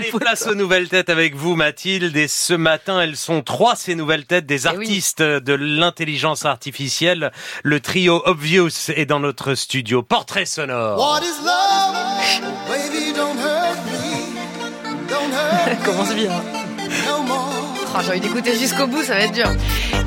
Allez, place aux nouvelles têtes avec vous, Mathilde. Et ce matin, elles sont trois, ces nouvelles têtes, des Eh oui. artistes de l'intelligence artificielle. Le trio Obvious est dans notre studio. Portrait sonore. What is love? Baby, don't hurt me. Don't hurt Commence bien. Oh, J'ai envie d'écouter jusqu'au bout, ça va être dur.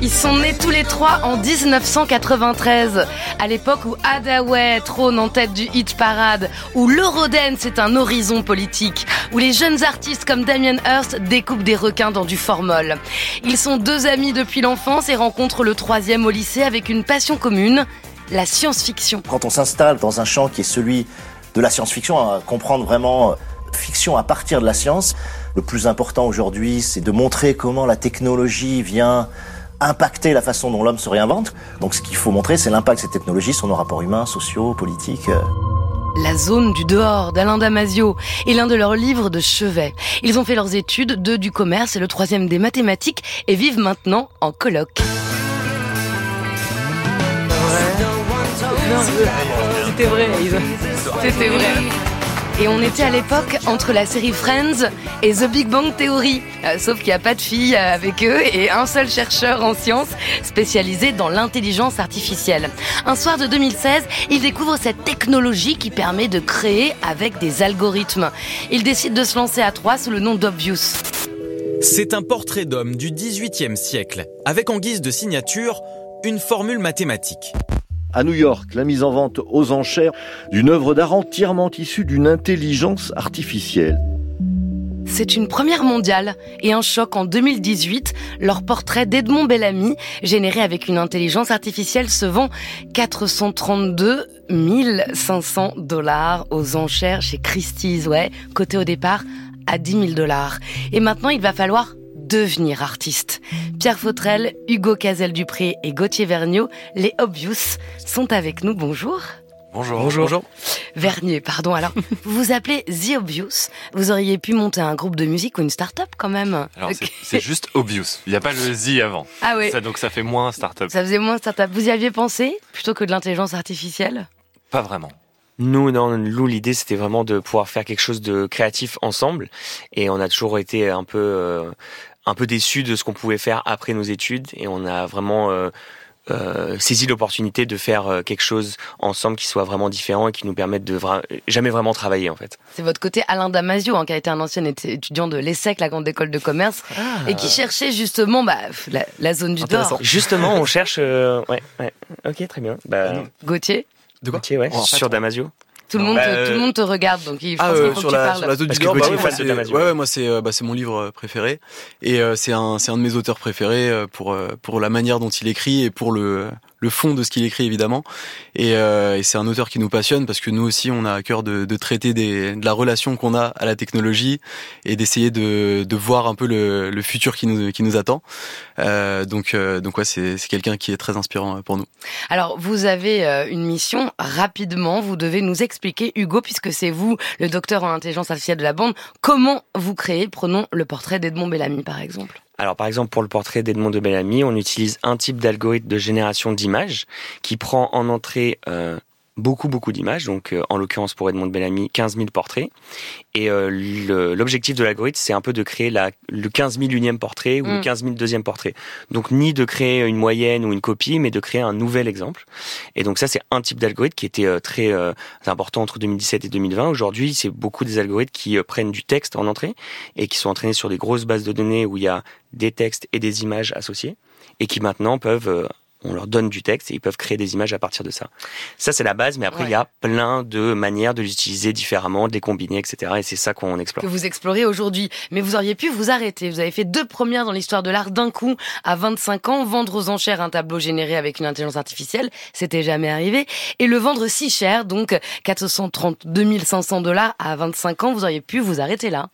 Ils sont nés tous les trois en 1993, à l'époque où Hadaway trône en tête du hit parade, où l'Eurodance est un horizon politique, où les jeunes artistes comme Damien Hirst découpent des requins dans du formol. Ils sont deux amis depuis l'enfance et rencontrent le troisième au lycée avec une passion commune, la science-fiction. Quand on s'installe dans un champ qui est celui de la science-fiction, à comprendre vraiment euh, fiction à partir de la science, le plus important aujourd'hui, c'est de montrer comment la technologie vient impacter la façon dont l'homme se réinvente. Donc ce qu'il faut montrer, c'est l'impact de cette technologie sur nos rapports humains, sociaux, politiques. euh. La zone du dehors d'Alain Damasio est l'un de leurs livres de chevet. Ils ont fait leurs études, deux du commerce et le troisième des mathématiques et vivent maintenant en coloc. C'était vrai, c'était vrai. Et on était à l'époque entre la série Friends et The Big Bang Theory. Euh, sauf qu'il n'y a pas de filles euh, avec eux et un seul chercheur en sciences spécialisé dans l'intelligence artificielle. Un soir de 2016, il découvre cette technologie qui permet de créer avec des algorithmes. Il décide de se lancer à trois sous le nom d'Obvious. C'est un portrait d'homme du XVIIIe siècle, avec en guise de signature une formule mathématique. À New York, la mise en vente aux enchères d'une œuvre d'art entièrement issue d'une intelligence artificielle. C'est une première mondiale et un choc en 2018. Leur portrait d'Edmond Bellamy, généré avec une intelligence artificielle, se vend 432 500 dollars aux enchères chez Christie's, ouais, côté au départ à 10 000 dollars. Et maintenant, il va falloir devenir artiste. Pierre Fautrel, Hugo Cazel-Dupré et Gauthier Vergniaud, les Obvious, sont avec nous. Bonjour. Bonjour. Bonjour. Vernier, pardon. Alors, vous vous appelez The Obvious. Vous auriez pu monter un groupe de musique ou une start-up quand même. Alors, c'est- juste obvious. Il n'y a pas le Z avant. Ah oui. Ça, donc ça fait moins start-up. Ça faisait moins start-up. Vous y aviez pensé plutôt que de l'intelligence artificielle? Pas vraiment. Nous, non, nous, l'idée, c'était vraiment de pouvoir faire quelque chose de créatif ensemble. Et on a toujours été un peu, euh, un peu déçus de ce qu'on pouvait faire après nos études. Et on a vraiment euh, euh, saisi l'opportunité de faire euh, quelque chose ensemble qui soit vraiment différent et qui nous permette de vra- jamais vraiment travailler, en fait. C'est votre côté Alain Damasio, hein, qui a été un ancien étu- étudiant de l'ESSEC, la grande école de commerce, et qui cherchait justement bah, la, la zone du dehors. Justement, on cherche. euh, ouais, ouais. Ok, très bien. Bah, Gauthier, De quoi? Gauthier, ouais, sur Damasio. Tout le, monde Bah, te, tout le monde te regarde, donc il Ah, euh, faut sur, que tu la, parles. sur la zone Parce du bah ouais, ouais, ouais, moi, c'est euh, bah, c'est mon livre euh, préféré. Et euh, c'est un c'est un de mes auteurs préférés euh, pour euh, pour la manière dont il écrit et pour le le fond de ce qu'il écrit évidemment et, euh, et c'est un auteur qui nous passionne parce que nous aussi on a à cœur de, de traiter des, de la relation qu'on a à la technologie et d'essayer de, de voir un peu le, le futur qui nous qui nous attend euh, donc euh, donc ouais c'est quelqu'un qui est très inspirant euh, pour nous Alors, vous avez euh, une mission rapidement. Vous devez nous expliquer, Hugo, puisque c'est vous, le docteur en intelligence artificielle de la bande, comment vous créez, prenons le portrait d'Edmond Bellamy, par exemple. Alors par exemple pour le portrait d'Edmond de Bellamy, on utilise un type d'algorithme de génération d'images qui prend en entrée euh, beaucoup beaucoup d'images, donc euh, en l'occurrence pour Edmond Bellamy 15 000 portraits. Et euh, l'objectif de l'algorithme c'est un peu de créer la, le 15 000 unième portrait ou Mm. le 15 000 deuxième portrait. Donc ni de créer une moyenne ou une copie, mais de créer un nouvel exemple. Et donc ça c'est un type d'algorithme qui était euh, très euh, important entre 2017 et 2020. Aujourd'hui c'est beaucoup des algorithmes qui euh, prennent du texte en entrée et qui sont entraînés sur des grosses bases de données où il y a des textes et des images associées et qui maintenant peuvent euh, on leur donne du texte et ils peuvent créer des images à partir de ça. Ça, c'est la base, mais après, il y a plein de manières de l'utiliser différemment, de les combiner, etc. Et c'est ça qu'on explore. que vous explorez aujourd'hui. Mais vous auriez pu vous arrêter. Vous avez fait deux premières dans l'histoire de l'art d'un coup à 25 ans, vendre aux enchères un tableau généré avec une intelligence artificielle, c'était jamais arrivé, et le vendre si cher, donc 432 500 dollars à 25 ans, vous auriez pu vous arrêter là.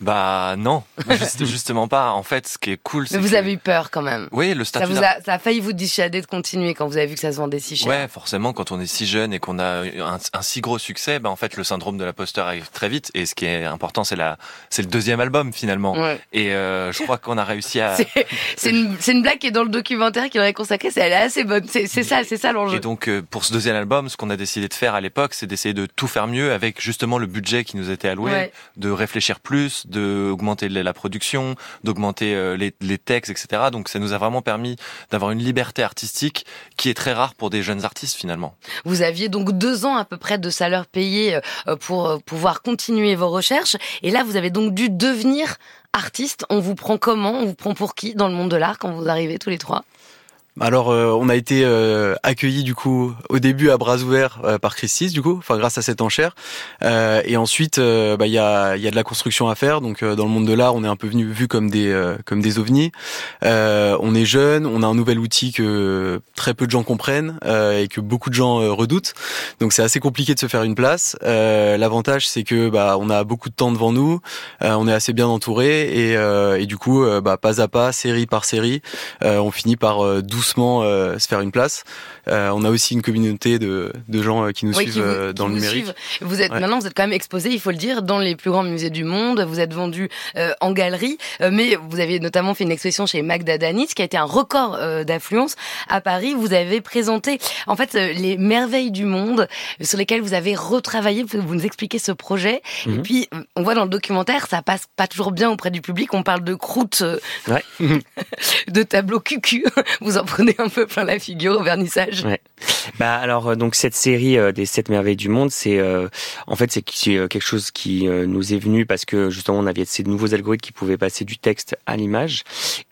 Bah non, juste- justement pas. En fait, ce qui est cool, Mais c'est vous que- avez eu peur quand même. Oui, le Ça, statut vous d'art- a, ça a failli vous dissuader de continuer quand vous avez vu que ça se vendait si cher. Ouais, forcément, quand on est si jeune et qu'on a un, un si gros succès, bah, en fait, le syndrome de l'imposteur arrive très vite. Et ce qui est important, c'est la, c'est le deuxième album finalement. Ouais. Et euh, je crois qu'on a réussi à. C'est- une, c'est une blague qui est dans le documentaire qu'il aurait consacré, c'est- elle est assez bonne. C'est ça, c'est ça l'enjeu. Et donc, euh, pour ce deuxième album, ce qu'on a décidé de faire à l'époque, c'est d'essayer de tout faire mieux avec justement le budget qui nous était alloué, Ouais. de réfléchir plus, d'augmenter la production, d'augmenter euh, les, les textes, etc. Donc ça nous a vraiment permis d'avoir une liberté artistique qui est très rare pour des jeunes artistes finalement. Vous aviez donc deux ans à peu près de salaire payé euh, pour euh, pouvoir continuer vos recherches. Et là, vous avez donc dû devenir artiste. On vous prend comment? On vous prend pour qui dans le monde de l'art quand vous arrivez tous les trois? Alors, euh, on a été euh, accueillis du coup au début à bras ouverts euh, par Christis du coup, enfin grâce à cette enchère. Euh, et ensuite, bah, il y a y a de la construction à faire. Donc dans le monde de l'art, on est un peu venu vu comme des comme des ovnis. on est jeune, on a un nouvel outil que très peu de gens comprennent et que beaucoup de gens redoutent. Donc c'est assez compliqué de se faire une place. L'avantage c'est que bah on a beaucoup de temps devant nous, on est assez bien entouré et, et du coup bah pas à pas, série par série, on finit par 12 doucement euh, se faire une place. Euh, on a aussi une communauté de, de gens euh, qui nous suivent vous, dans le numérique. Suivent. Vous êtes maintenant, vous êtes quand même exposé, il faut le dire, dans les plus grands musées du monde. Vous êtes vendu en galerie, mais vous avez notamment fait une exposition chez Magda Danis, qui a été un record d'affluence à Paris. Vous avez présenté en fait les merveilles du monde sur lesquelles vous avez retravaillé. Vous nous expliquez ce projet. Et Mhm. puis on voit dans le documentaire, ça passe pas toujours bien auprès du public. On parle de croûtes, Ouais. de tableaux cucu. Vous en prenez un peu plein la figure au vernissage. Ouais. Bah alors euh, donc cette série euh, des sept merveilles du monde, c'est euh, en fait c'est c'est, euh, quelque chose qui euh, nous est venu parce que justement on avait ces nouveaux algorithmes qui pouvaient passer du texte à l'image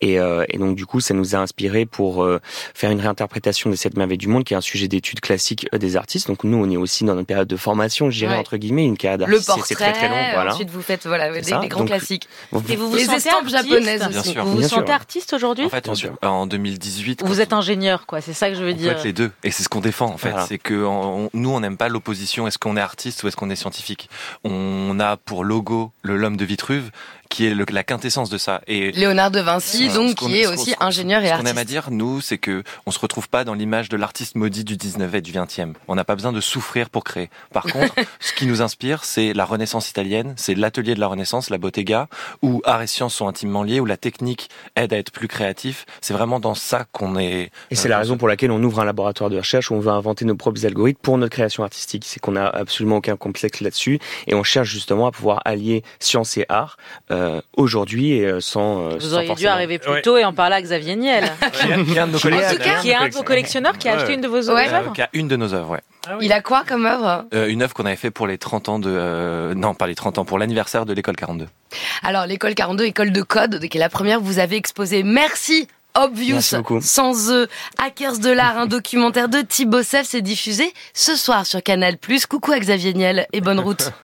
et, euh, et donc du coup ça nous a inspiré pour euh, faire une réinterprétation des sept merveilles du monde qui est un sujet d'étude classique euh, des artistes. Donc nous on est aussi dans notre période de formation, je dirais Ouais. entre guillemets une période Le artistique, portrait, c'est très très long, voilà. ensuite vous faites voilà des, grands Donc, classiques. Et vous vous Les sentez estampes artiste japonaises Bien aussi. sûr. Vous vous Bien sûr. artiste aujourd'hui En fait, sûr. en 2018, Vous êtes ingénieur, quoi. C'est ça que je veux dire. être les deux. Et c'est ce qu'on défend, en fait. Voilà. C'est que on- nous, on n'aime pas l'opposition. Est-ce qu'on est artiste ou est-ce qu'on est scientifique? On a pour logo le l'homme de Vitruve, qui est le- la quintessence de ça. Et Léonard de Vinci, donc qui est aussi ingénieur et Ce qu'on aime à artiste. dire, nous, c'est que on se retrouve pas dans l'image de l'artiste maudit du 19e et du 20e. On n'a pas besoin de souffrir pour créer. Par contre, ce qui nous inspire, c'est la Renaissance italienne, c'est l'atelier de la Renaissance, la Bottega, où art et science sont intimement liés, où la technique aide à être plus créatif. C'est vraiment dans ça qu'on est. Et c'est la raison pour laquelle on ouvre un laboratoire de recherche où on veut inventer nos propres algorithmes pour notre création artistique. C'est qu'on n'a absolument aucun complexe là-dessus et on cherche justement à pouvoir allier science et art euh, aujourd'hui et euh, sans. euh, Vous sans auriez dû arriver plus Ouais. tôt et en parler à Xavier Niel, Qui est- un de nos En tout collectionneurs. cas, qui est un de vos collectionneurs qui a acheté une de vos Ouais. œuvres. Euh, qui a une de nos œuvres, ouais. Il a quoi comme œuvre Euh, une œuvre qu'on avait fait pour les 30 ans de... euh, non, pas les 30 ans, pour l'anniversaire de l'école 42. Alors l'école 42, école de code, qui est la première, vous avez exposé. Merci. Obvious, Merci beaucoup. sans eux, Hackers de l'art, un documentaire de Thibaut Seff, c'est diffusé ce soir sur Canal+. Coucou à Xavier Niel et bonne route.